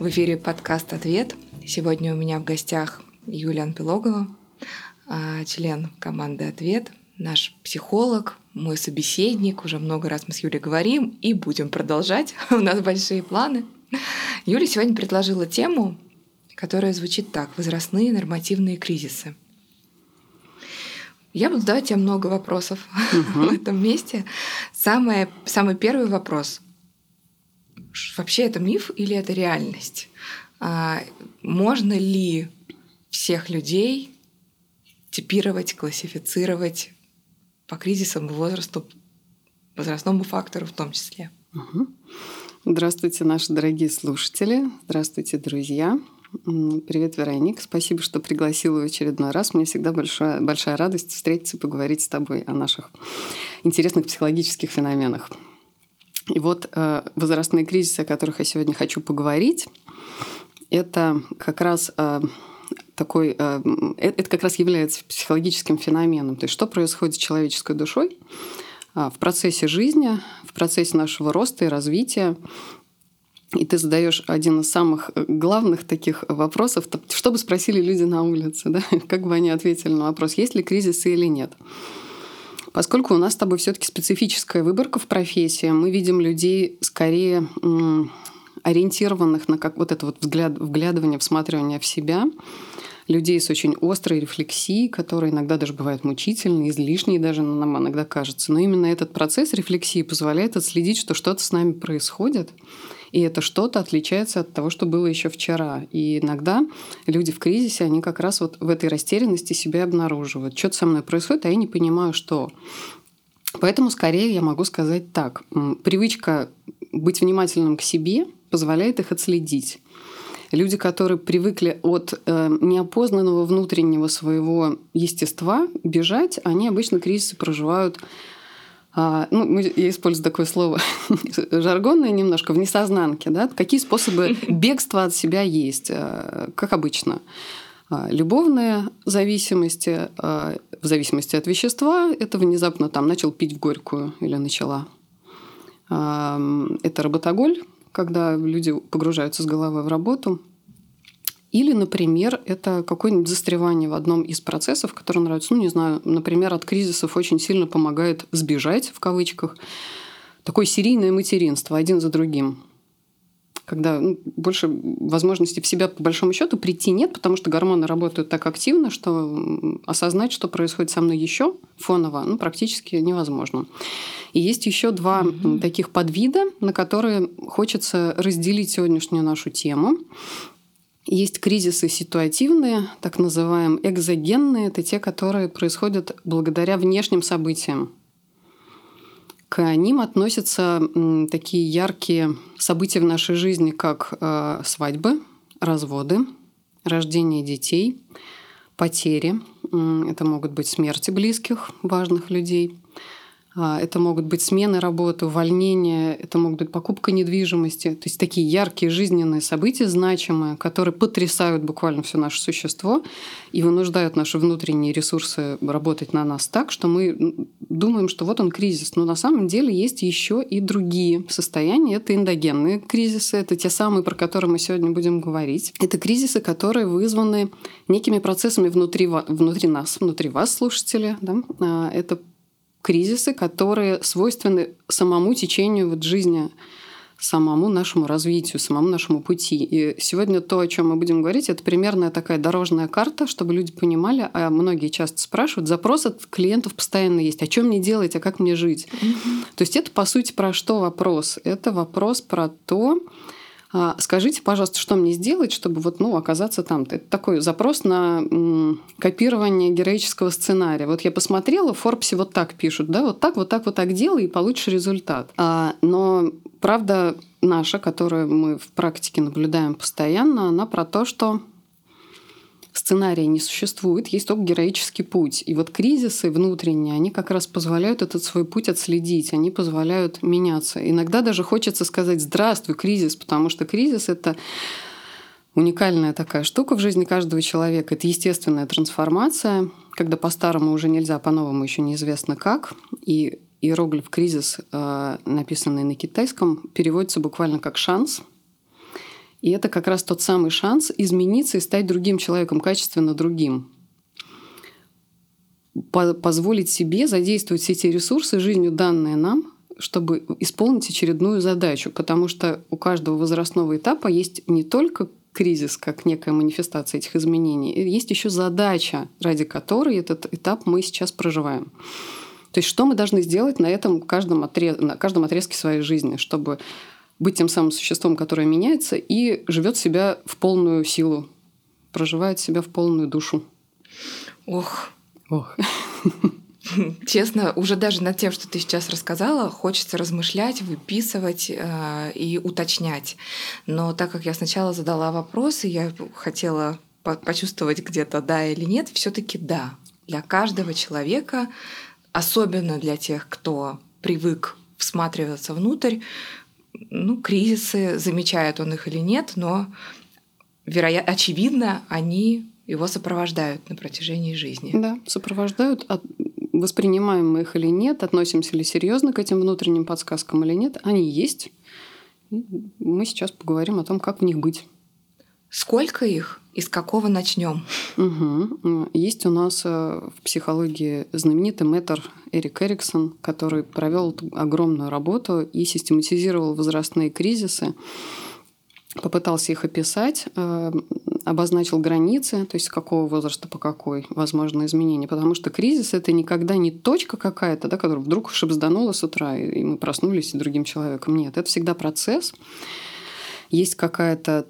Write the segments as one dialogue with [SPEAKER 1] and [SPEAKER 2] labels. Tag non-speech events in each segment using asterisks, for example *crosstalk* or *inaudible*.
[SPEAKER 1] В эфире подкаст «Ответ». Сегодня у меня в гостях Юлия Анпилогова, а, член команды «Ответ», наш психолог, мой собеседник. Уже много раз мы с Юлей говорим и будем продолжать. *laughs* У нас большие планы. Юля сегодня предложила тему, которая звучит так. Возрастные нормативные кризисы. Я буду задавать тебе много вопросов угу. *laughs* в этом месте. Самое, самый первый вопрос. Вообще это миф или это реальность? А, можно ли всех людей типировать, классифицировать по кризисам возрасту, возрастному фактору в том числе?
[SPEAKER 2] Здравствуйте, наши дорогие слушатели. Здравствуйте, друзья. Привет, Вероник. Спасибо, что пригласила в очередной раз. Мне всегда большая, большая радость встретиться и поговорить с тобой о наших интересных психологических феноменах. И вот э, возрастные кризисы, о которых я сегодня хочу поговорить, это как раз э, такой, э, э это как раз является психологическим феноменом. То есть что происходит с человеческой душой э, в процессе жизни, в процессе нашего роста и развития, и ты задаешь один из самых э, главных таких вопросов, что бы спросили люди на улице, да? *laughs* как бы они ответили на вопрос, есть ли кризисы или нет. Поскольку у нас с тобой все-таки специфическая выборка в профессии, мы видим людей скорее ориентированных на как вот это вот взгляд, вглядывание, всматривание в себя, людей с очень острой рефлексией, которые иногда даже бывают мучительные, излишние даже нам иногда кажется. Но именно этот процесс рефлексии позволяет отследить, что что-то с нами происходит, и это что-то отличается от того, что было еще вчера. И иногда люди в кризисе, они как раз вот в этой растерянности себя обнаруживают. Что-то со мной происходит, а я не понимаю, что. Поэтому скорее я могу сказать так. Привычка быть внимательным к себе позволяет их отследить. Люди, которые привыкли от э, неопознанного внутреннего своего естества бежать, они обычно кризисы проживают а, ну, я использую такое слово *laughs* жаргонное немножко, в несознанке. Да? Какие способы *laughs* бегства от себя есть, э, как обычно? А, любовные зависимости, а, в зависимости от вещества, это внезапно там начал пить в горькую или начала. Это работоголь, когда люди погружаются с головы в работу. Или, например, это какое-нибудь застревание в одном из процессов, который нравится. Ну, не знаю, например, от кризисов очень сильно помогает сбежать, в кавычках, такое серийное материнство один за другим когда ну, больше возможности в себя по большому счету прийти нет, потому что гормоны работают так активно, что осознать, что происходит со мной еще фоново, ну, практически невозможно. И есть еще два mm-hmm. таких подвида, на которые хочется разделить сегодняшнюю нашу тему. Есть кризисы ситуативные, так называемые экзогенные. Это те, которые происходят благодаря внешним событиям. К ним относятся такие яркие события в нашей жизни, как э, свадьбы, разводы, рождение детей, потери. Это могут быть смерти близких, важных людей – это могут быть смены работы, увольнения, это могут быть покупка недвижимости. То есть такие яркие жизненные события, значимые, которые потрясают буквально все наше существо и вынуждают наши внутренние ресурсы работать на нас так, что мы думаем, что вот он кризис. Но на самом деле есть еще и другие состояния. Это эндогенные кризисы, это те самые, про которые мы сегодня будем говорить. Это кризисы, которые вызваны некими процессами внутри, внутри нас, внутри вас, слушатели. Да? А, это кризисы, которые свойственны самому течению вот жизни, самому нашему развитию, самому нашему пути. И сегодня то, о чем мы будем говорить, это примерная такая дорожная карта, чтобы люди понимали, а многие часто спрашивают, запрос от клиентов постоянно есть, а что мне делать, а как мне жить? Mm-hmm. То есть это, по сути, про что вопрос? Это вопрос про то, скажите, пожалуйста, что мне сделать, чтобы вот, ну, оказаться там-то? Это такой запрос на копирование героического сценария. Вот я посмотрела, в Форбсе вот так пишут, да, вот так, вот так, вот так делай, и получишь результат. А, но правда наша, которую мы в практике наблюдаем постоянно, она про то, что сценария не существует, есть только героический путь. И вот кризисы внутренние, они как раз позволяют этот свой путь отследить, они позволяют меняться. Иногда даже хочется сказать «здравствуй, кризис», потому что кризис — это уникальная такая штука в жизни каждого человека. Это естественная трансформация, когда по-старому уже нельзя, по-новому еще неизвестно как. И иероглиф «кризис», э, написанный на китайском, переводится буквально как «шанс», И это как раз тот самый шанс измениться и стать другим человеком, качественно другим. Позволить себе задействовать все эти ресурсы, жизнью данные нам, чтобы исполнить очередную задачу. Потому что у каждого возрастного этапа есть не только кризис как некая манифестация этих изменений, есть еще задача, ради которой этот этап мы сейчас проживаем. То есть что мы должны сделать на этом каждом, отрез... на каждом отрезке своей жизни, чтобы быть тем самым существом, которое меняется и живет себя в полную силу, проживает себя в полную душу.
[SPEAKER 1] Ох.
[SPEAKER 2] Ох. *laughs*
[SPEAKER 1] Честно, уже даже над тем, что ты сейчас рассказала, хочется размышлять, выписывать э, и уточнять. Но так как я сначала задала вопросы, я хотела по почувствовать где-то да или нет, все-таки да. Для каждого человека, особенно для тех, кто привык всматриваться внутрь, ну, кризисы, замечает он их или нет, но вероятно, очевидно, они его сопровождают на протяжении жизни.
[SPEAKER 2] Да, сопровождают, воспринимаем мы их или нет, относимся ли серьезно к этим внутренним подсказкам или нет, они есть. Мы сейчас поговорим о том, как в них быть.
[SPEAKER 1] Сколько их и с какого начнем?
[SPEAKER 2] Угу. Есть у нас э, в психологии знаменитый мэтр Эрик Эриксон, который провел огромную работу и систематизировал возрастные кризисы попытался их описать, э, обозначил границы, то есть с какого возраста по какой возможно изменения. Потому что кризис это никогда не точка какая-то, да, которая вдруг шибзданула с утра, и мы проснулись и другим человеком. Нет, это всегда процесс. Есть какая-то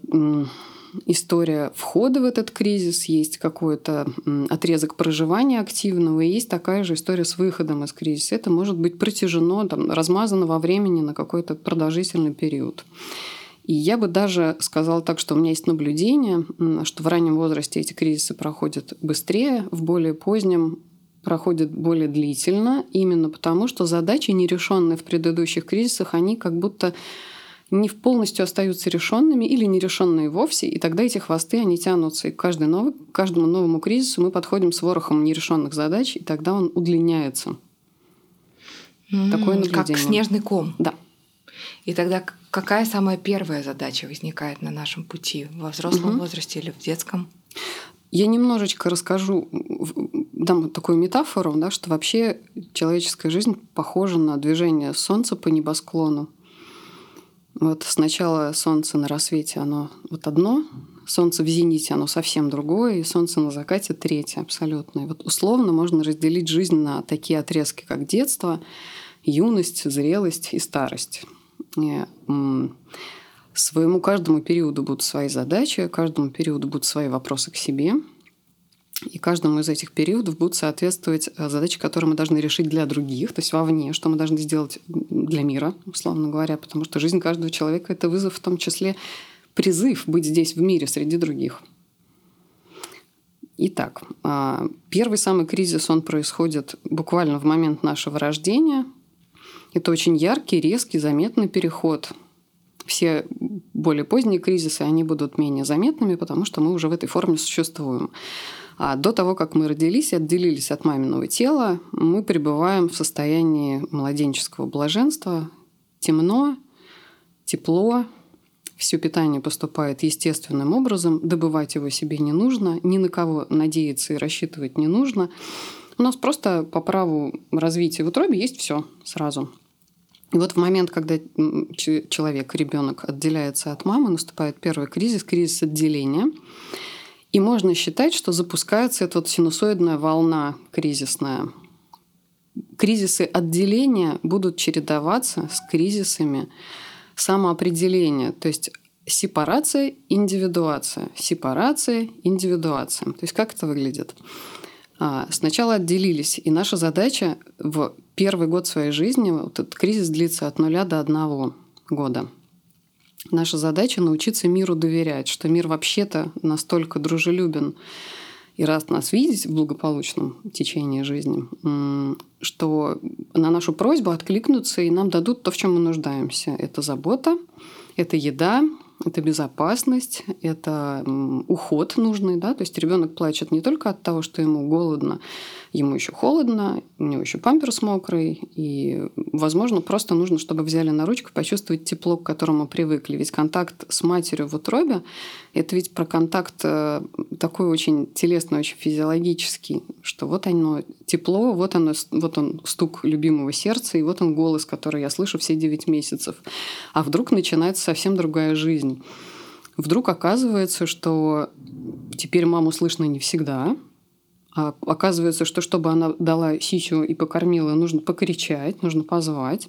[SPEAKER 2] история входа в этот кризис, есть какой-то отрезок проживания активного, и есть такая же история с выходом из кризиса. Это может быть протяжено, там, размазано во времени на какой-то продолжительный период. И я бы даже сказала так, что у меня есть наблюдение, что в раннем возрасте эти кризисы проходят быстрее, в более позднем проходят более длительно, именно потому что задачи, нерешенные в предыдущих кризисах, они как будто не полностью остаются решенными или нерешенные вовсе, и тогда эти хвосты, они тянутся. И каждый новый, к каждому новому кризису мы подходим с ворохом нерешенных задач, и тогда он удлиняется.
[SPEAKER 1] Mm, Такое наблюдение. Как снежный ком.
[SPEAKER 2] Да.
[SPEAKER 1] И тогда какая самая первая задача возникает на нашем пути во взрослом угу. возрасте или в детском?
[SPEAKER 2] Я немножечко расскажу, дам такую метафору, да, что вообще человеческая жизнь похожа на движение Солнца по небосклону. Вот сначала Солнце на рассвете, оно вот одно, Солнце в зените, оно совсем другое, и Солнце на закате третье абсолютно. И вот условно можно разделить жизнь на такие отрезки, как детство, юность, зрелость и старость своему каждому периоду будут свои задачи, каждому периоду будут свои вопросы к себе. И каждому из этих периодов будут соответствовать э, задачи, которые мы должны решить для других, то есть вовне, что мы должны сделать для мира, условно говоря, потому что жизнь каждого человека — это вызов, в том числе призыв быть здесь в мире среди других. Итак, а, первый самый кризис, он происходит буквально в момент нашего рождения — это очень яркий, резкий, заметный переход. Все более поздние кризисы, они будут менее заметными, потому что мы уже в этой форме существуем. А до того, как мы родились и отделились от маминого тела, мы пребываем в состоянии младенческого блаженства. Темно, тепло, все питание поступает естественным образом, добывать его себе не нужно, ни на кого надеяться и рассчитывать не нужно. У нас просто по праву развития в утробе есть все сразу. И вот в момент, когда человек, ребенок отделяется от мамы, наступает первый кризис, кризис отделения. И можно считать, что запускается эта вот синусоидная волна кризисная. Кризисы отделения будут чередоваться с кризисами самоопределения. То есть сепарация, индивидуация, сепарация, индивидуация. То есть как это выглядит? А, сначала отделились, и наша задача в первый год своей жизни, вот этот кризис длится от нуля до одного года. Наша задача научиться миру доверять, что мир вообще-то настолько дружелюбен и рад нас видеть в благополучном течении жизни, что на нашу просьбу откликнутся и нам дадут то, в чем мы нуждаемся. Это забота, это еда, это безопасность, это уход нужный, да, то есть ребенок плачет не только от того, что ему голодно, ему еще холодно, у него еще памперс мокрый, и, возможно, просто нужно, чтобы взяли на ручку, почувствовать тепло, к которому привыкли. Ведь контакт с матерью в утробе – это ведь про контакт э, такой очень телесный, очень физиологический, что вот оно тепло, вот, оно, вот он стук любимого сердца, и вот он голос, который я слышу все 9 месяцев. А вдруг начинается совсем другая жизнь. Вдруг оказывается, что теперь маму слышно не всегда, а оказывается, что чтобы она дала сисю и покормила, нужно покричать, нужно позвать.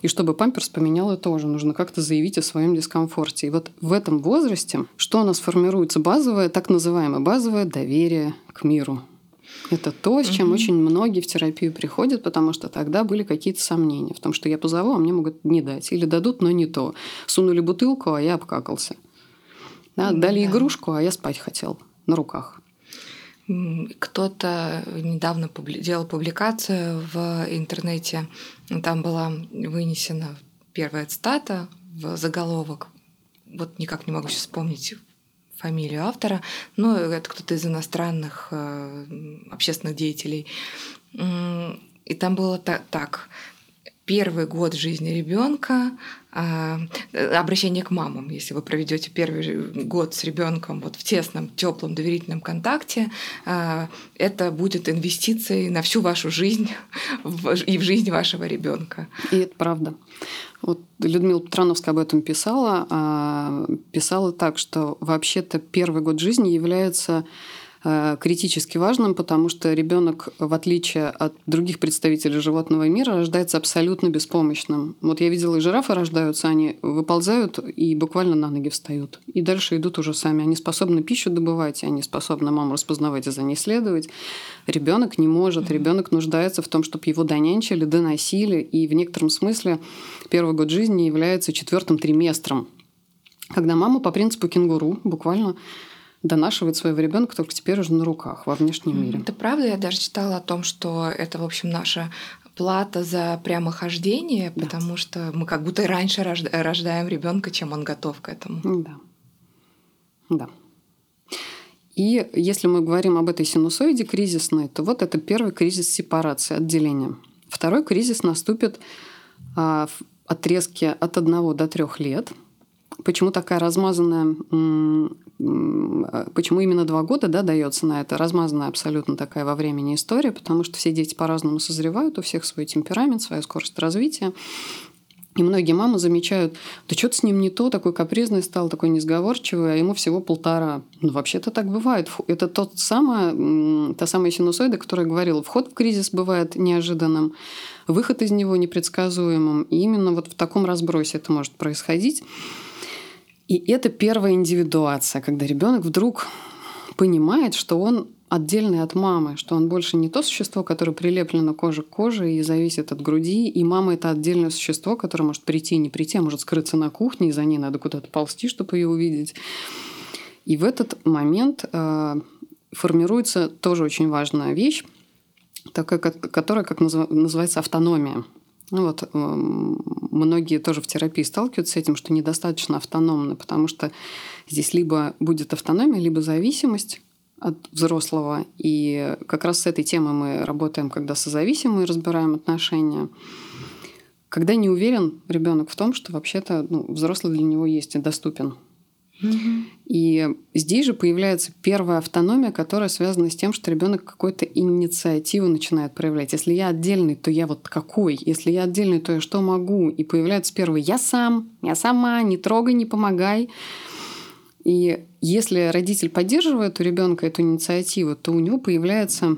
[SPEAKER 2] И чтобы памперс поменяла тоже, нужно как-то заявить о своем дискомфорте. И вот в этом возрасте, что у нас формируется базовое, так называемое базовое доверие к миру. Это то, с чем угу. очень многие в терапию приходят, потому что тогда были какие-то сомнения в том, что я позову, а мне могут не дать. Или дадут, но не то. Сунули бутылку, а я обкакался. Да, дали да. игрушку, а я спать хотел на руках.
[SPEAKER 1] Кто-то недавно делал публикацию в интернете, там была вынесена первая цитата в заголовок. Вот никак не могу сейчас вспомнить фамилию автора, но это кто-то из иностранных э, общественных деятелей. И там было так первый год жизни ребенка, а, обращение к мамам, если вы проведете первый год с ребенком вот в тесном, теплом, доверительном контакте, а, это будет инвестицией на всю вашу жизнь *laughs* и в жизнь вашего ребенка.
[SPEAKER 2] И это правда. Вот Людмила Петрановская об этом писала, а, писала так, что вообще-то первый год жизни является Э, критически важным, потому что ребенок, в отличие от других представителей животного мира, рождается абсолютно беспомощным. Вот я видела, и жирафы рождаются, они выползают и буквально на ноги встают. И дальше идут уже сами. Они способны пищу добывать, они способны маму распознавать и за ней следовать. Ребенок не может, ребенок нуждается в том, чтобы его донянчили, доносили. И в некотором смысле первый год жизни является четвертым триместром когда мама по принципу кенгуру буквально донашивает своего ребенка только теперь уже на руках во внешнем мире.
[SPEAKER 1] Это правда, я даже читала о том, что это, в общем, наша плата за прямохождение, да. потому что мы как будто раньше рождаем ребенка, чем он готов к этому.
[SPEAKER 2] Да. Да. И если мы говорим об этой синусоиде кризисной, то вот это первый кризис сепарации, отделения. Второй кризис наступит а, в отрезке от 1 до 3 лет. Почему такая размазанная а, почему именно два года да, дается на это? Размазанная абсолютно такая во времени история, потому что все дети по-разному созревают, у всех свой темперамент, своя скорость развития. И многие мамы замечают, да что-то с ним не то, такой капризный стал, такой несговорчивый, а ему всего полтора. Ну, вообще-то так бывает. Это тот самая, та самая синусоида, которая говорила, вход в кризис бывает неожиданным, выход из него непредсказуемым. И именно вот в таком разбросе это может происходить. И это первая индивидуация, когда ребенок вдруг понимает, что он отдельный от мамы, что он больше не то существо, которое прилеплено кожа к коже и зависит от груди, и мама это отдельное существо, которое может прийти и не прийти, а может скрыться на кухне, и за ней надо куда-то ползти, чтобы ее увидеть. И в этот момент э, формируется тоже очень важная вещь, такая, которая как называется автономия. Ну вот эм, многие тоже в терапии сталкиваются с этим, что недостаточно автономны, потому что здесь либо будет автономия, либо зависимость от взрослого. И как раз с этой темой мы работаем, когда созависимые разбираем отношения. Когда не уверен ребенок в том, что вообще-то ну, взрослый для него есть и доступен. И здесь же появляется первая автономия, которая связана с тем, что ребенок какую-то инициативу начинает проявлять. Если я отдельный, то я вот какой? Если я отдельный, то я что могу? И появляется первый «я сам», «я сама», «не трогай, не помогай». И если родитель поддерживает у ребенка эту инициативу, то у него появляется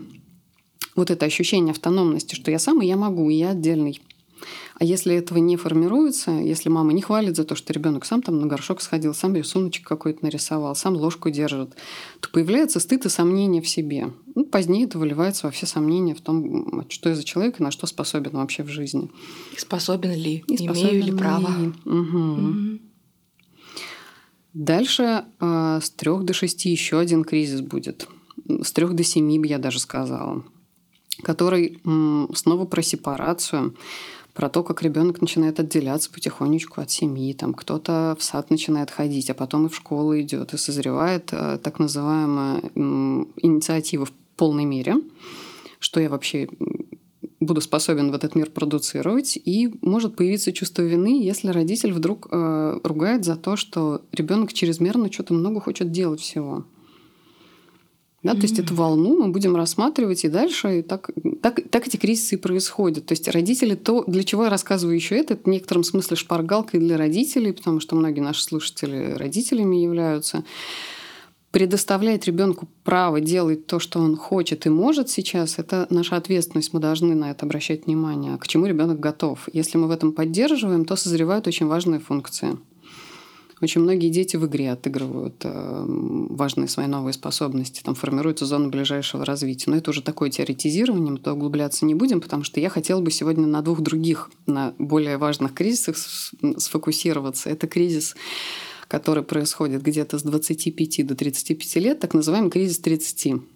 [SPEAKER 2] вот это ощущение автономности, что я сам и я могу, и я отдельный. А если этого не формируется, если мама не хвалит за то, что ребенок сам там на горшок сходил, сам рисуночек какой-то нарисовал, сам ложку держит, то появляется стыд и сомнение в себе. Ну, позднее это выливается во все сомнения в том, что я за человек и на что способен вообще в жизни.
[SPEAKER 1] Способен ли, и способен имею ли право. Угу.
[SPEAKER 2] Угу. Дальше э, с трех до шести еще один кризис будет. С трех до семи, я даже сказала который снова про сепарацию, про то, как ребенок начинает отделяться потихонечку от семьи, там кто-то в сад начинает ходить, а потом и в школу идет, и созревает э, так называемая инициатива в полной мере, что я вообще буду способен в этот мир продуцировать, и может появиться чувство вины, если родитель вдруг э, ругает за то, что ребенок чрезмерно что-то много хочет делать всего. Да, mm-hmm. То есть эту волну мы будем рассматривать и дальше. И так, так, так эти кризисы и происходят. То есть родители, то, для чего я рассказываю еще это, это в некотором смысле шпаргалкой для родителей, потому что многие наши слушатели родителями являются. Предоставлять ребенку право делать то, что он хочет и может сейчас, это наша ответственность. Мы должны на это обращать внимание. К чему ребенок готов? Если мы в этом поддерживаем, то созревают очень важные функции. Очень многие дети в игре отыгрывают э, важные свои новые способности, там формируется зона ближайшего развития. Но это уже такое теоретизирование, мы то углубляться не будем, потому что я хотела бы сегодня на двух других, на более важных кризисах сфокусироваться. Это кризис который происходит где-то с 25 до 35 лет, так называемый кризис 30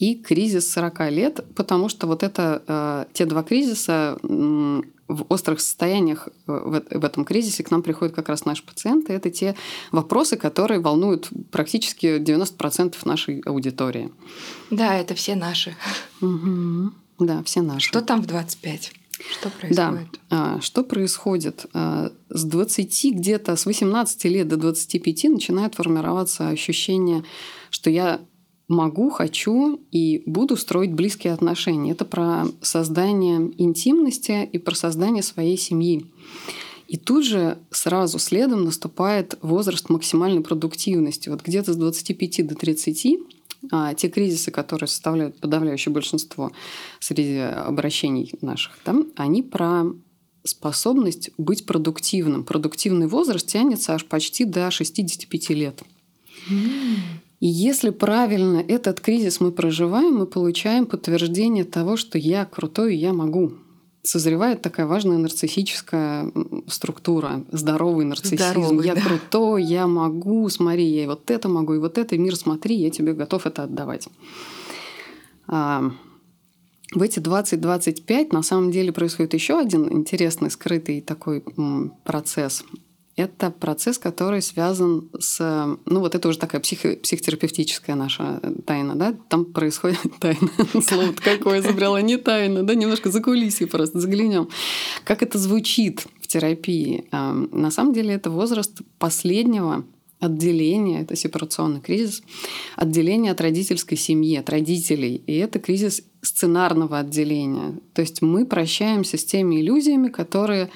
[SPEAKER 2] и кризис 40 лет, потому что вот это э, те два кризиса в острых состояниях э, в, в этом кризисе к нам приходят как раз наши пациенты. Это те вопросы, которые волнуют практически 90% нашей аудитории.
[SPEAKER 1] Да, это все наши.
[SPEAKER 2] Угу. Да, все наши.
[SPEAKER 1] Что там в 25? Что происходит?
[SPEAKER 2] Да. Что происходит? А, с 20 где-то, с 18 лет до 25 начинает формироваться ощущение, что я могу, хочу и буду строить близкие отношения. Это про создание интимности и про создание своей семьи. И тут же сразу следом наступает возраст максимальной продуктивности. Вот где-то с 25 до 30 а, те кризисы, которые составляют подавляющее большинство среди обращений наших, да, они про способность быть продуктивным. Продуктивный возраст тянется аж почти до 65 лет. Mm. И если правильно этот кризис мы проживаем, мы получаем подтверждение того, что я крутой я могу. Созревает такая важная нарциссическая структура, здоровый нарциссизм. Здоровый, я да. крутой, я могу, смотри, я и вот это могу, и вот это, мир, смотри, я тебе готов это отдавать. А, в эти 20-25 на самом деле происходит еще один интересный, скрытый такой процесс это процесс, который связан с... Ну, вот это уже такая психо, психотерапевтическая наша тайна, да? Там происходит *laughs* тайна. Слово какое изобрела, не тайна, да? Немножко за кулисье просто заглянем. Как это звучит в терапии? На самом деле это возраст последнего отделения, это сепарационный кризис, отделения от родительской семьи, от родителей. И это кризис сценарного отделения. То есть мы прощаемся с теми иллюзиями, которые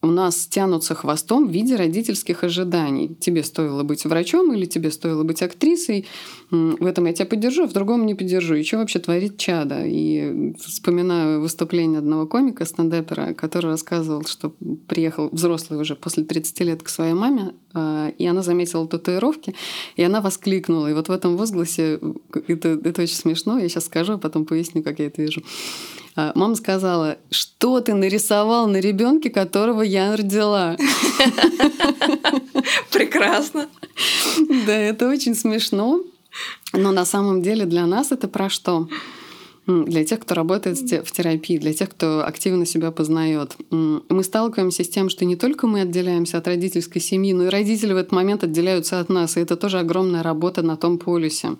[SPEAKER 2] у нас тянутся хвостом в виде родительских ожиданий. Тебе стоило быть врачом или тебе стоило быть актрисой. В этом я тебя поддержу, а в другом не поддержу. И что вообще творит чада? И вспоминаю выступление одного комика, стендапера, который рассказывал, что приехал взрослый уже после 30 лет к своей маме, а, и она заметила татуировки, и она воскликнула. И вот в этом возгласе, это, это очень смешно, я сейчас скажу, а потом поясню, как я это вижу. А, мама сказала, что ты нарисовал на ребенке, которого я родила. *laughs*
[SPEAKER 1] Прекрасно.
[SPEAKER 2] Да, это очень смешно. Но на самом деле для нас это про что? Для тех, кто работает в терапии, для тех, кто активно себя познает. Мы сталкиваемся с тем, что не только мы отделяемся от родительской семьи, но и родители в этот момент отделяются от нас. И это тоже огромная работа на том полюсе,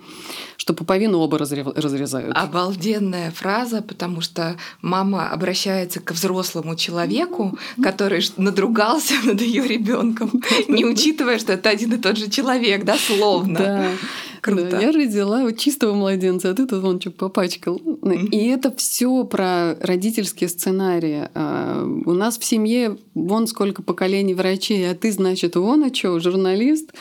[SPEAKER 2] что пуповину оба разрезают.
[SPEAKER 1] Обалденная фраза, потому что мама обращается к взрослому человеку, который надругался *laughs* над ее ребенком, не учитывая, что это один и тот же человек, да, словно.
[SPEAKER 2] Да. Круто. Да, я родила вот чистого младенца, а ты тут вон что попачкал. Mm-hmm. И это все про родительские сценарии. А, у нас в семье вон сколько поколений врачей, а ты, значит, вон а что, журналист.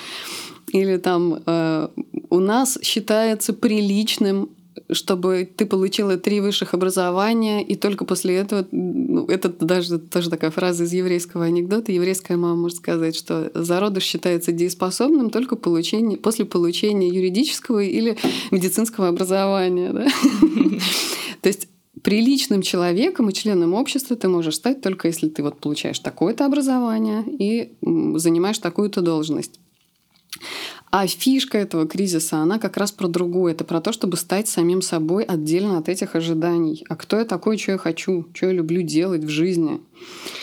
[SPEAKER 2] Или там э, у нас считается приличным чтобы ты получила три высших образования, и только после этого, ну, это даже тоже такая фраза из еврейского анекдота, еврейская мама может сказать, что зародыш считается дееспособным только получение, после получения юридического или медицинского образования. Да? *laughs* То есть приличным человеком и членом общества ты можешь стать только если ты вот получаешь такое-то образование и занимаешь такую-то должность. А фишка этого кризиса, она как раз про другое. Это про то, чтобы стать самим собой отдельно от этих ожиданий. А кто я такой, что я хочу, что я люблю делать в жизни,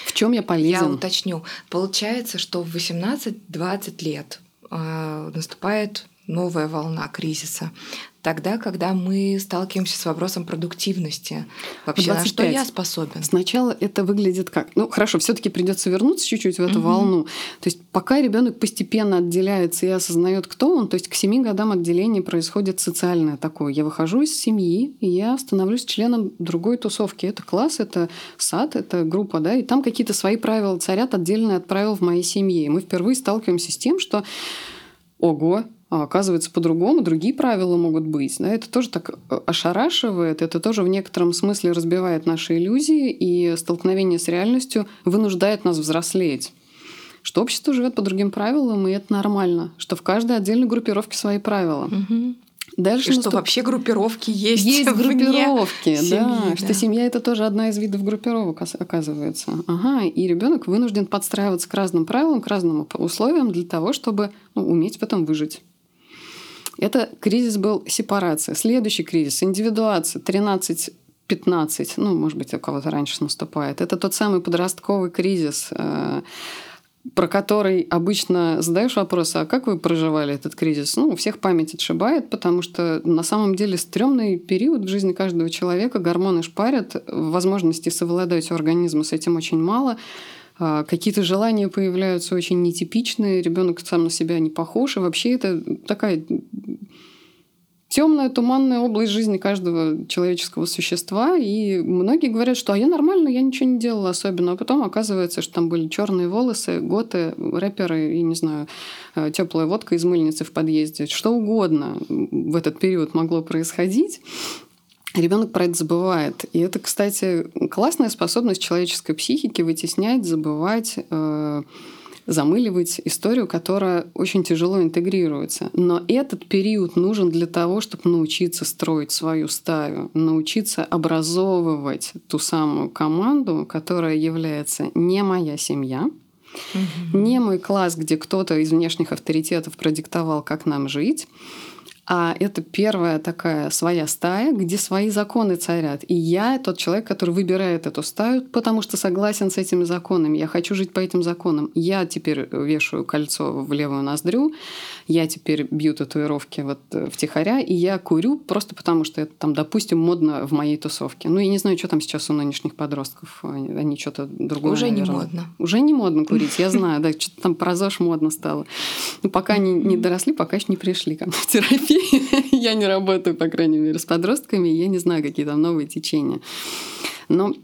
[SPEAKER 2] в чем я полезен.
[SPEAKER 1] Я уточню. Получается, что в 18-20 лет э, наступает новая волна кризиса тогда, когда мы сталкиваемся с вопросом продуктивности. Вообще, 25. на что я способен?
[SPEAKER 2] Сначала это выглядит как? Ну, хорошо, все таки придется вернуться чуть-чуть в эту угу. волну. То есть пока ребенок постепенно отделяется и осознает, кто он, то есть к семи годам отделения происходит социальное такое. Я выхожу из семьи, и я становлюсь членом другой тусовки. Это класс, это сад, это группа, да, и там какие-то свои правила царят, отдельные от правил в моей семье. И мы впервые сталкиваемся с тем, что ого, а оказывается, по-другому, другие правила могут быть. Да? Это тоже так э, ошарашивает, это тоже в некотором смысле разбивает наши иллюзии, и столкновение с реальностью вынуждает нас взрослеть. Что общество живет по другим правилам, и это нормально. Что в каждой отдельной группировке свои правила.
[SPEAKER 1] Угу. Дальше и наступ... что вообще группировки есть.
[SPEAKER 2] Есть *laughs* группировки, семьи, да, да. Что семья это тоже одна из видов группировок, оказывается. Ага, и ребенок вынужден подстраиваться к разным правилам, к разным условиям для того, чтобы ну, уметь в этом выжить. Это кризис был сепарация. Следующий кризис – индивидуация, 13 15, ну, может быть, у кого-то раньше наступает. Это тот самый подростковый кризис, э, про который обычно задаешь вопрос, а как вы проживали этот кризис? Ну, у всех память отшибает, потому что на самом деле стрёмный период в жизни каждого человека, гормоны шпарят, возможности совладать у организма с этим очень мало. А, какие-то желания появляются очень нетипичные, ребенок сам на себя не похож, и вообще это такая темная, туманная область жизни каждого человеческого существа. И многие говорят, что а я нормально, я ничего не делала особенно. А потом оказывается, что там были черные волосы, готы, рэперы и, не знаю, э, теплая водка из мыльницы в подъезде. Что угодно в этот период могло происходить. Ребенок про это забывает. И это, кстати, классная способность человеческой психики вытеснять, забывать, э, замыливать историю, которая очень тяжело интегрируется. Но этот период нужен для того, чтобы научиться строить свою стаю, научиться образовывать ту самую команду, которая является не моя семья, угу. не мой класс, где кто-то из внешних авторитетов продиктовал, как нам жить, а это первая такая своя стая, где свои законы царят. И я тот человек, который выбирает эту стаю, потому что согласен с этими законами. Я хочу жить по этим законам. Я теперь вешаю кольцо в левую ноздрю, я теперь бью татуировки вот э, втихаря, и я курю просто потому, что это там, допустим, модно в моей тусовке. Ну, я не знаю, что там сейчас у нынешних подростков. Они, они что-то другое,
[SPEAKER 1] Уже наверное. не модно.
[SPEAKER 2] Уже не модно *laughs* курить, я знаю, да, что-то там про ЗОЖ модно стало. Но пока они не доросли, пока еще не пришли ко мне в терапию *laughs* я не работаю, по крайней мере, с подростками, я не знаю, какие там новые течения. Но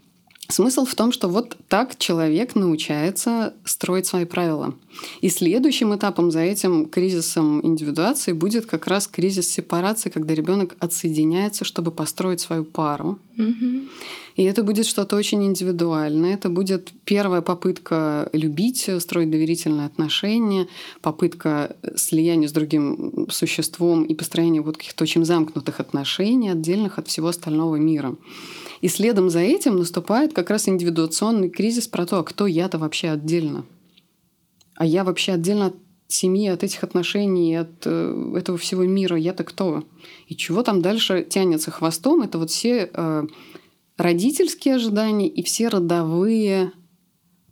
[SPEAKER 2] Смысл в том, что вот так человек научается строить свои правила. И следующим этапом за этим кризисом индивидуации будет как раз кризис сепарации, когда ребенок отсоединяется, чтобы построить свою пару.
[SPEAKER 1] Угу.
[SPEAKER 2] И это будет что-то очень индивидуальное. Это будет первая попытка любить, строить доверительные отношения, попытка слияния с другим существом и построения вот каких-то очень замкнутых отношений, отдельных от всего остального мира. И следом за этим наступает как раз индивидуационный кризис про то, а кто я-то вообще отдельно. А я вообще отдельно от семьи, от этих отношений, от э, этого всего мира. Я-то кто? И чего там дальше тянется хвостом? Это вот все э, родительские ожидания и все родовые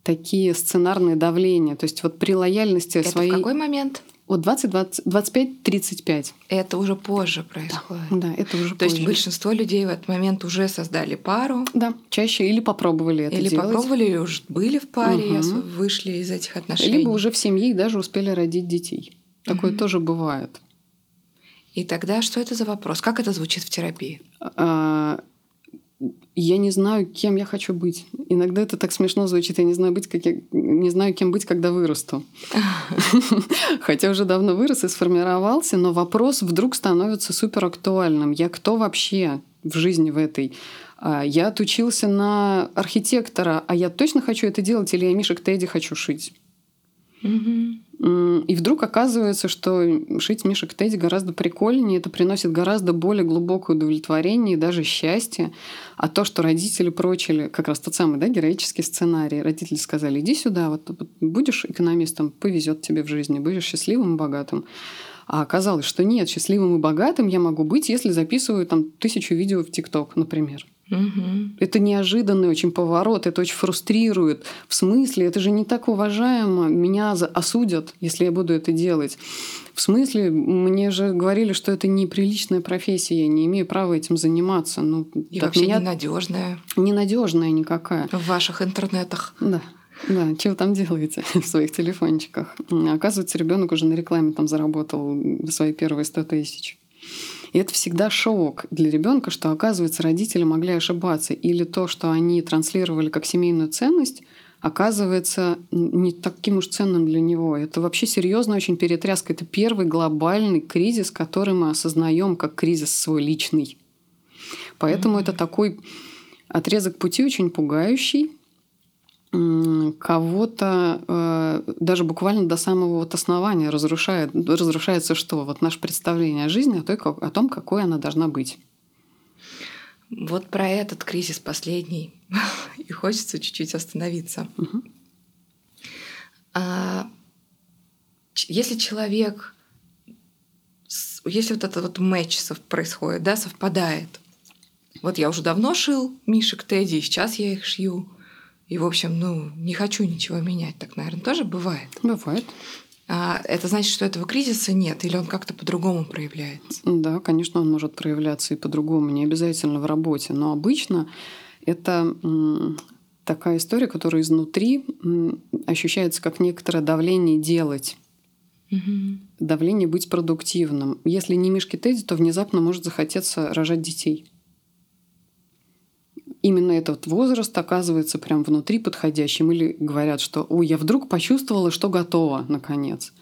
[SPEAKER 2] такие сценарные давления. То есть вот при лояльности
[SPEAKER 1] Это
[SPEAKER 2] своей...
[SPEAKER 1] в какой момент?
[SPEAKER 2] От 20, 20 25-35.
[SPEAKER 1] Это уже позже происходит.
[SPEAKER 2] Да, да это уже
[SPEAKER 1] То
[SPEAKER 2] позже.
[SPEAKER 1] есть большинство людей в этот момент уже создали пару.
[SPEAKER 2] Да, чаще или попробовали это
[SPEAKER 1] или
[SPEAKER 2] делать.
[SPEAKER 1] Или попробовали, или уже были в паре, угу. вышли из этих отношений.
[SPEAKER 2] Либо уже в семье и даже успели родить детей. Такое угу. тоже бывает.
[SPEAKER 1] И тогда что это за вопрос? Как это звучит в терапии?
[SPEAKER 2] А, я не знаю, кем я хочу быть. Иногда это так смешно звучит. Я не знаю, быть, как я... не знаю кем быть, когда вырасту. *laughs* Хотя уже давно вырос и сформировался, но вопрос вдруг становится супер актуальным. Я кто вообще в жизни в этой? А, я отучился на архитектора, а я точно хочу это делать, или я мишек Тедди хочу шить? И вдруг оказывается, что шить мишек Тедди гораздо прикольнее, это приносит гораздо более глубокое удовлетворение и даже счастье. А то, что родители прочили, как раз тот самый да, героический сценарий, родители сказали, иди сюда, вот будешь экономистом, повезет тебе в жизни, будешь счастливым и богатым. А оказалось, что нет, счастливым и богатым я могу быть, если записываю там тысячу видео в ТикТок, например.
[SPEAKER 1] Угу.
[SPEAKER 2] Это неожиданный очень поворот, это очень фрустрирует. В смысле, это же не так уважаемо, меня осудят, если я буду это делать. В смысле, мне же говорили, что это неприличная профессия, я не имею права этим заниматься. Ну,
[SPEAKER 1] И вообще меня... ненадежная.
[SPEAKER 2] Ненадежная никакая.
[SPEAKER 1] В ваших интернетах.
[SPEAKER 2] Да. Да, что вы там делаете *laughs* в своих телефончиках? Оказывается, ребенок уже на рекламе там заработал свои первые 100 тысяч. И это всегда шок для ребенка, что, оказывается, родители могли ошибаться. Или то, что они транслировали как семейную ценность, оказывается не таким уж ценным для него. Это вообще серьезная очень перетряска. Это первый глобальный кризис, который мы осознаем как кризис свой личный. Поэтому mm-hmm. это такой отрезок пути очень пугающий, кого-то э, даже буквально до самого вот основания разрушает, разрушается что? Вот наше представление о жизни, о, той, о том, какой она должна быть.
[SPEAKER 1] Вот про этот кризис последний. *laughs* И хочется чуть-чуть остановиться.
[SPEAKER 2] Угу.
[SPEAKER 1] А, если человек, если вот этот вот матч происходит, да, совпадает. Вот я уже давно шил Мишек Тедди, сейчас я их шью и, в общем, ну, не хочу ничего менять. Так, наверное, тоже бывает.
[SPEAKER 2] Бывает.
[SPEAKER 1] А это значит, что этого кризиса нет, или он как-то по-другому проявляется?
[SPEAKER 2] Да, конечно, он может проявляться и по-другому, не обязательно в работе. Но обычно это такая история, которая изнутри ощущается как некоторое давление делать.
[SPEAKER 1] Угу.
[SPEAKER 2] Давление быть продуктивным. Если не Мишки Тедди, то внезапно может захотеться рожать детей именно этот возраст оказывается прям внутри подходящим. Или говорят, что «Ой, я вдруг почувствовала, что готова, наконец».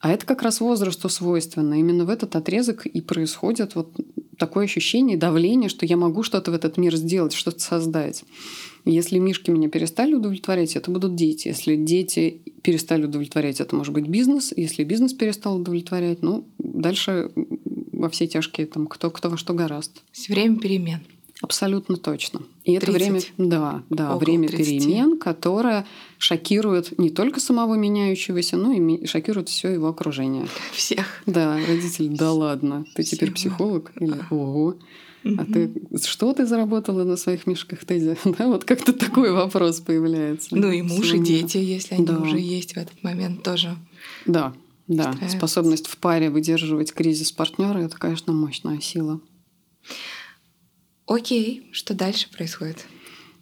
[SPEAKER 2] А это как раз возрасту свойственно. Именно в этот отрезок и происходит вот такое ощущение давление, что я могу что-то в этот мир сделать, что-то создать. Если мишки меня перестали удовлетворять, это будут дети. Если дети перестали удовлетворять, это может быть бизнес. Если бизнес перестал удовлетворять, ну, дальше во все тяжкие, там, кто, кто во что гораст.
[SPEAKER 1] Все время перемен.
[SPEAKER 2] Абсолютно точно. И это время, да, да, Около время 30. перемен, которое шокирует не только самого меняющегося, но и шокирует все его окружение.
[SPEAKER 1] Всех.
[SPEAKER 2] Да, родители, да ладно, ты Всего. теперь психолог? Или ого. А ты что ты заработала на своих мешках Тези? *laughs* Да, вот как-то такой вопрос появляется.
[SPEAKER 1] Ну и муж, и дети, если они да. уже есть в этот момент тоже.
[SPEAKER 2] Да, да. Способность в паре выдерживать кризис партнера это, конечно, мощная сила.
[SPEAKER 1] Окей, что дальше происходит?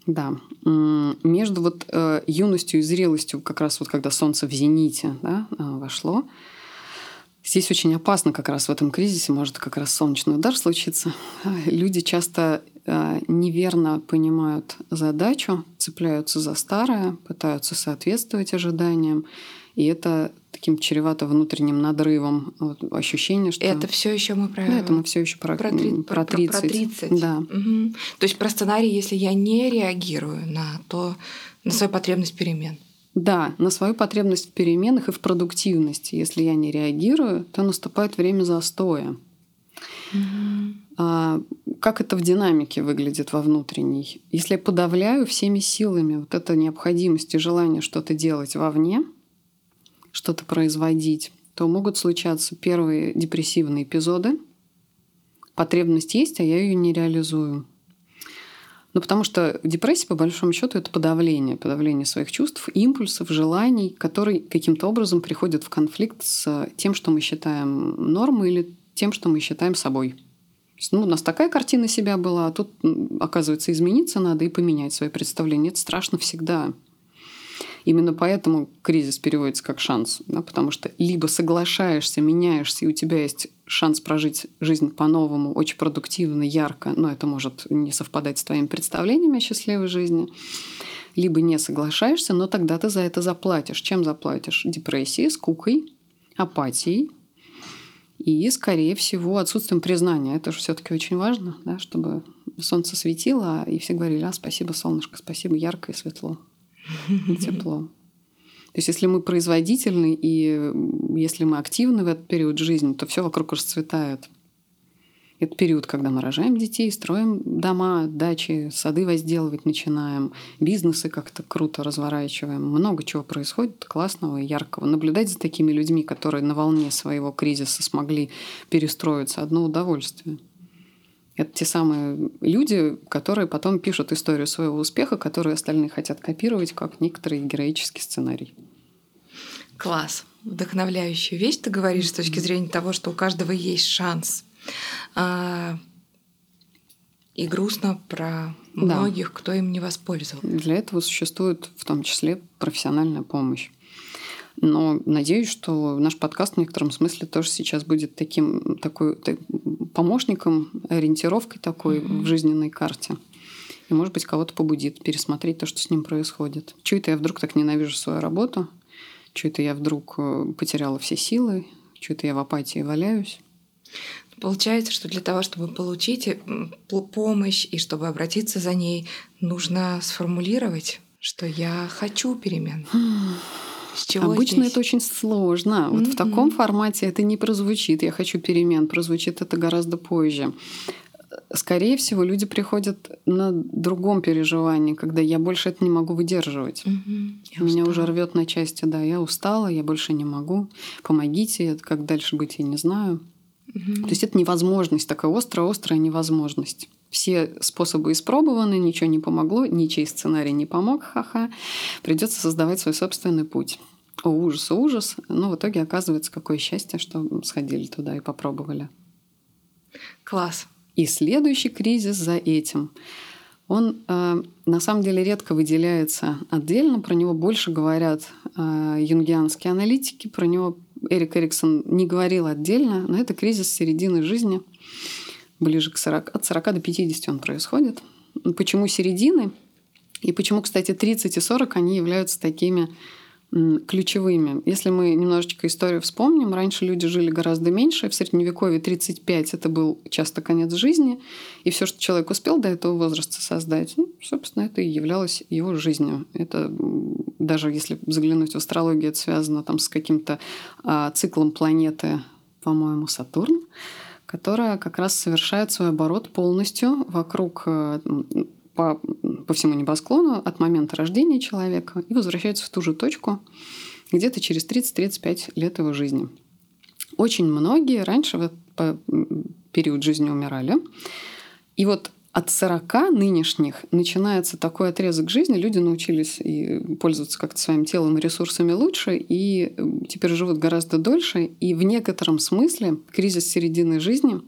[SPEAKER 2] Да. Между вот э, юностью и зрелостью, как раз вот когда солнце в зените да, э, вошло, здесь очень опасно как раз в этом кризисе, может как раз солнечный удар случиться. *laughs* Люди часто э, неверно понимают задачу, цепляются за старое, пытаются соответствовать ожиданиям. И это таким чревато внутренним надрывом вот, ощущение, что...
[SPEAKER 1] Это все еще мы про...
[SPEAKER 2] Да, это мы все еще про,
[SPEAKER 1] про, три...
[SPEAKER 2] про 30.
[SPEAKER 1] Про 30.
[SPEAKER 2] Да.
[SPEAKER 1] Угу. То есть про сценарий, если я не реагирую на то, на свою потребность перемен.
[SPEAKER 2] Да, на свою потребность в переменах и в продуктивности. Если я не реагирую, то наступает время застоя.
[SPEAKER 1] Угу.
[SPEAKER 2] А, как это в динамике выглядит во внутренней? Если я подавляю всеми силами вот это необходимость и желание что-то делать вовне – что-то производить, то могут случаться первые депрессивные эпизоды. Потребность есть, а я ее не реализую. Ну, потому что депрессия, по большому счету, это подавление, подавление своих чувств, импульсов, желаний, которые каким-то образом приходят в конфликт с тем, что мы считаем нормой или тем, что мы считаем собой. ну, у нас такая картина себя была, а тут, оказывается, измениться надо и поменять свои представления. Это страшно всегда. Именно поэтому кризис переводится как шанс, да, потому что либо соглашаешься, меняешься, и у тебя есть шанс прожить жизнь по-новому, очень продуктивно, ярко, но это может не совпадать с твоими представлениями о счастливой жизни, либо не соглашаешься, но тогда ты за это заплатишь. Чем заплатишь? Депрессией, скукой, апатией, и, скорее всего, отсутствием признания. Это же все-таки очень важно, да, чтобы солнце светило, и все говорили, а, спасибо, солнышко, спасибо, ярко и светло тепло. То есть, если мы производительны и если мы активны в этот период жизни, то все вокруг расцветает. Это период, когда мы рожаем детей, строим дома, дачи, сады возделывать начинаем, бизнесы как-то круто разворачиваем. Много чего происходит классного и яркого. Наблюдать за такими людьми, которые на волне своего кризиса смогли перестроиться, одно удовольствие. Это те самые люди, которые потом пишут историю своего успеха, которые остальные хотят копировать, как некоторый героический сценарий.
[SPEAKER 1] Класс. Вдохновляющая вещь ты говоришь с точки зрения того, что у каждого есть шанс а, и грустно про многих, да. кто им не воспользовался.
[SPEAKER 2] Для этого существует в том числе профессиональная помощь. Но надеюсь, что наш подкаст в некотором смысле тоже сейчас будет таким такой, помощником, ориентировкой такой mm-hmm. в жизненной карте. И, может быть, кого-то побудит пересмотреть то, что с ним происходит. Чего это я вдруг так ненавижу свою работу? Чего это я вдруг э, потеряла все силы? Чего это я в апатии валяюсь?
[SPEAKER 1] Получается, что для того, чтобы получить э, помощь и чтобы обратиться за ней, нужно сформулировать, что я хочу перемен. *sighs* *laughs*
[SPEAKER 2] С чего Обычно здесь? это очень сложно. Вот mm-hmm. в таком формате это не прозвучит. Я хочу перемен. Прозвучит это гораздо позже. Скорее всего, люди приходят на другом переживании, когда я больше это не могу выдерживать. Mm-hmm. Меня уже рвет на части, да, я устала, я больше не могу. Помогите, как дальше быть, я не знаю. Угу. То есть это невозможность, такая острая-острая невозможность. Все способы испробованы, ничего не помогло, ничей сценарий не помог, ха-ха. Придется создавать свой собственный путь. О, ужас, ужас. Но в итоге оказывается, какое счастье, что сходили туда и попробовали.
[SPEAKER 1] Класс.
[SPEAKER 2] И следующий кризис за этим. Он э, на самом деле редко выделяется отдельно, про него больше говорят э, юнгианские аналитики, про него Эрик Эриксон не говорил отдельно, но это кризис середины жизни, ближе к 40, от 40 до 50 он происходит. Почему середины? И почему, кстати, 30 и 40 они являются такими ключевыми. Если мы немножечко историю вспомним, раньше люди жили гораздо меньше. В Средневековье 35 это был часто конец жизни. И все, что человек успел до этого возраста создать, ну, собственно, это и являлось его жизнью. Это даже если заглянуть в астрологию, это связано там с каким-то а, циклом планеты, по-моему, Сатурн, которая как раз совершает свой оборот полностью вокруг э, по, по всему небосклону от момента рождения человека и возвращается в ту же точку где-то через 30-35 лет его жизни. Очень многие раньше в этот период жизни умирали. И вот от 40 нынешних начинается такой отрезок жизни, люди научились и пользоваться как-то своим телом и ресурсами лучше, и теперь живут гораздо дольше. И в некотором смысле кризис середины жизни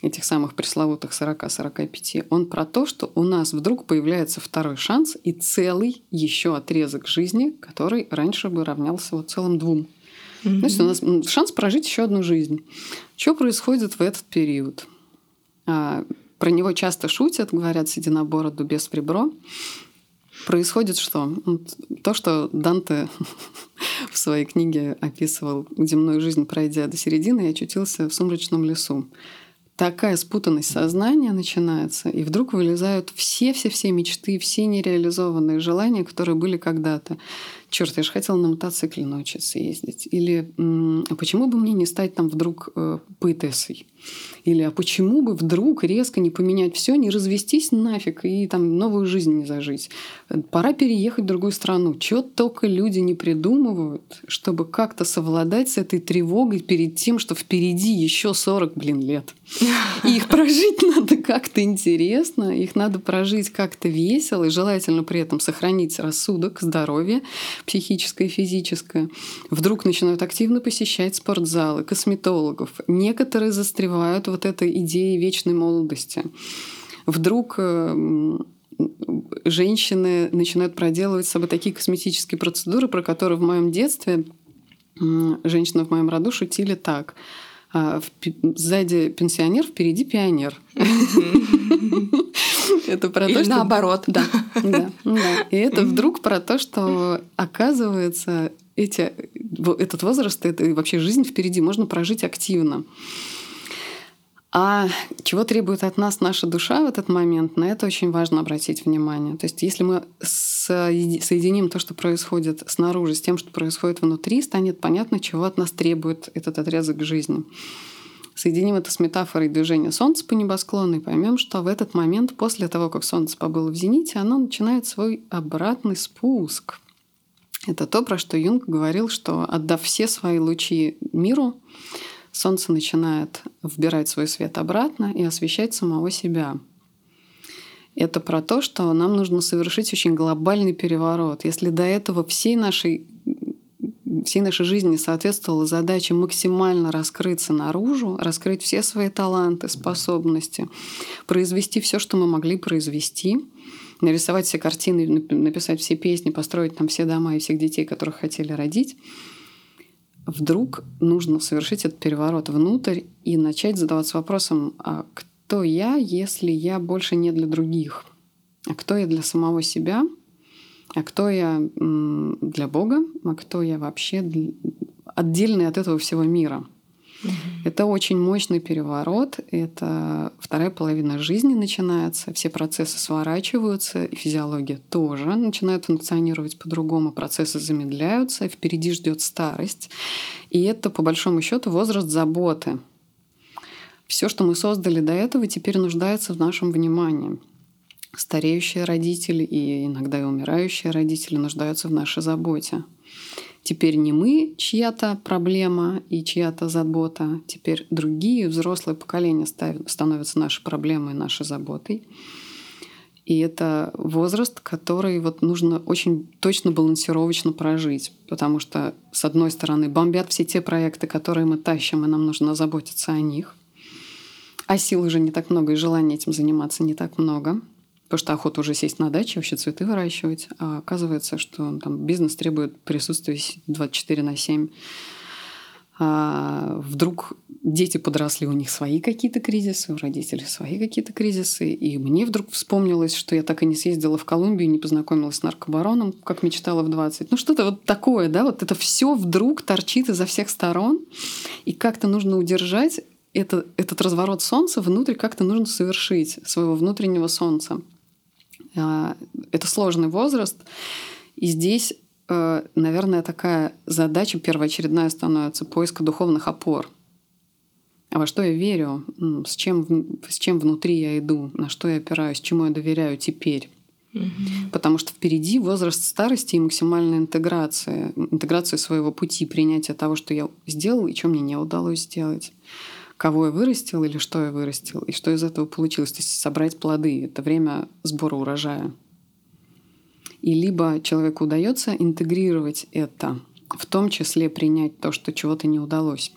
[SPEAKER 2] этих самых пресловутых 40-45, он про то, что у нас вдруг появляется второй шанс и целый еще отрезок жизни, который раньше бы равнялся вот целым двум. Mm-hmm. То есть у нас шанс прожить еще одну жизнь. Что происходит в этот период? Про него часто шутят, говорят, сиди на бороду без прибро. Происходит что? То, что Данте *laughs* в своей книге описывал земную жизнь, пройдя до середины, и очутился в сумрачном лесу такая спутанность сознания начинается, и вдруг вылезают все-все-все мечты, все нереализованные желания, которые были когда-то черт, я же хотела на мотоцикле научиться ездить. Или а почему бы мне не стать там вдруг э, поэтессой? Или а почему бы вдруг резко не поменять все, не развестись нафиг и там новую жизнь не зажить? Пора переехать в другую страну. Чего только люди не придумывают, чтобы как-то совладать с этой тревогой перед тем, что впереди еще 40, блин, лет. И их прожить надо как-то интересно, их надо прожить как-то весело, и желательно при этом сохранить рассудок, здоровье, психическое и физическое, вдруг начинают активно посещать спортзалы, косметологов. Некоторые застревают вот этой идеей вечной молодости. Вдруг э, женщины начинают проделывать с собой такие косметические процедуры, про которые в моем детстве женщины в моем роду шутили так. «А, сзади пенсионер, впереди пионер.
[SPEAKER 1] Это про то, что... наоборот.
[SPEAKER 2] Да, *laughs* да, да. И это вдруг про то, что оказывается эти, этот возраст, это вообще жизнь впереди можно прожить активно. А чего требует от нас наша душа в этот момент, на это очень важно обратить внимание. То есть если мы соединим то, что происходит снаружи, с тем, что происходит внутри, станет понятно, чего от нас требует этот отрезок жизни. Соединим это с метафорой движения Солнца по небосклону и поймем, что в этот момент, после того, как Солнце побыло в зените, оно начинает свой обратный спуск. Это то, про что Юнг говорил, что отдав все свои лучи миру, Солнце начинает вбирать свой свет обратно и освещать самого себя. Это про то, что нам нужно совершить очень глобальный переворот. Если до этого всей нашей всей нашей жизни соответствовала задача максимально раскрыться наружу, раскрыть все свои таланты, способности, произвести все, что мы могли произвести, нарисовать все картины, написать все песни, построить там все дома и всех детей, которых хотели родить, вдруг нужно совершить этот переворот внутрь и начать задаваться вопросом, а кто я, если я больше не для других? А кто я для самого себя? А кто я для Бога? А кто я вообще отдельный от этого всего мира? Угу. Это очень мощный переворот. Это вторая половина жизни начинается. Все процессы сворачиваются, и физиология тоже начинает функционировать по-другому. Процессы замедляются, впереди ждет старость. И это, по большому счету, возраст заботы. Все, что мы создали до этого, теперь нуждается в нашем внимании. Стареющие родители и иногда и умирающие родители нуждаются в нашей заботе. Теперь не мы чья-то проблема и чья-то забота, теперь другие взрослые поколения становятся нашей проблемой, нашей заботой. И это возраст, который вот нужно очень точно балансировочно прожить, потому что, с одной стороны, бомбят все те проекты, которые мы тащим, и нам нужно заботиться о них. А сил уже не так много, и желания этим заниматься не так много. Потому что охота уже сесть на даче, вообще цветы выращивать. А оказывается, что там бизнес требует присутствия 24 на 7. А вдруг дети подросли, у них свои какие-то кризисы, у родителей свои какие-то кризисы. И мне вдруг вспомнилось, что я так и не съездила в Колумбию, не познакомилась с наркобароном, как мечтала в 20. Ну что-то вот такое, да, вот это все вдруг торчит изо всех сторон. И как-то нужно удержать это, этот разворот солнца внутрь как-то нужно совершить, своего внутреннего солнца. А, это сложный возраст. И здесь, э, наверное, такая задача первоочередная становится поиска духовных опор. А во что я верю, с чем, с чем внутри я иду, на что я опираюсь, чему я доверяю теперь. Угу. Потому что впереди возраст старости и максимальная интеграция, интеграция своего пути, принятие того, что я сделал и что мне не удалось сделать кого я вырастил или что я вырастил, и что из этого получилось. То есть собрать плоды — это время сбора урожая. И либо человеку удается интегрировать это, в том числе принять то, что чего-то не удалось,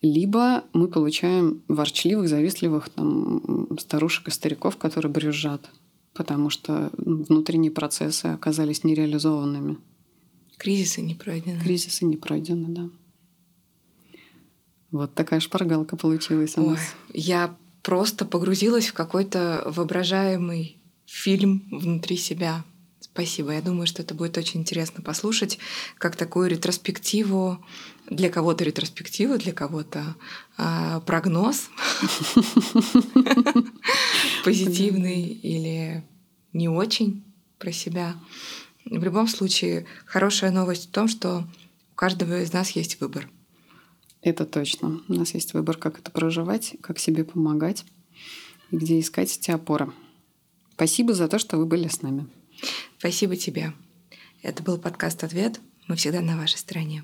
[SPEAKER 2] либо мы получаем ворчливых, завистливых там, старушек и стариков, которые брюзжат, потому что внутренние процессы оказались нереализованными.
[SPEAKER 1] Кризисы не пройдены.
[SPEAKER 2] Кризисы не пройдены, да. Вот такая шпаргалка получилась у нас.
[SPEAKER 1] Ой, я просто погрузилась в какой-то воображаемый фильм внутри себя. Спасибо. Я думаю, что это будет очень интересно послушать, как такую ретроспективу, для кого-то ретроспективу, для кого-то э, прогноз *laughs* позитивный или не очень про себя. В любом случае, хорошая новость в том, что у каждого из нас есть выбор.
[SPEAKER 2] Это точно. У нас есть выбор, как это проживать, как себе помогать и где искать эти опоры. Спасибо за то, что вы были с нами.
[SPEAKER 1] Спасибо тебе. Это был подкаст «Ответ». Мы всегда на вашей стороне.